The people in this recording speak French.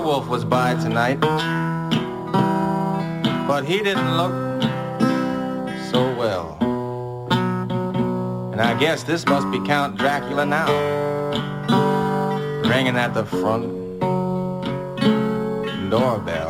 werewolf was by tonight, but he didn't look so well. And I guess this must be Count Dracula now, ringing at the front doorbell.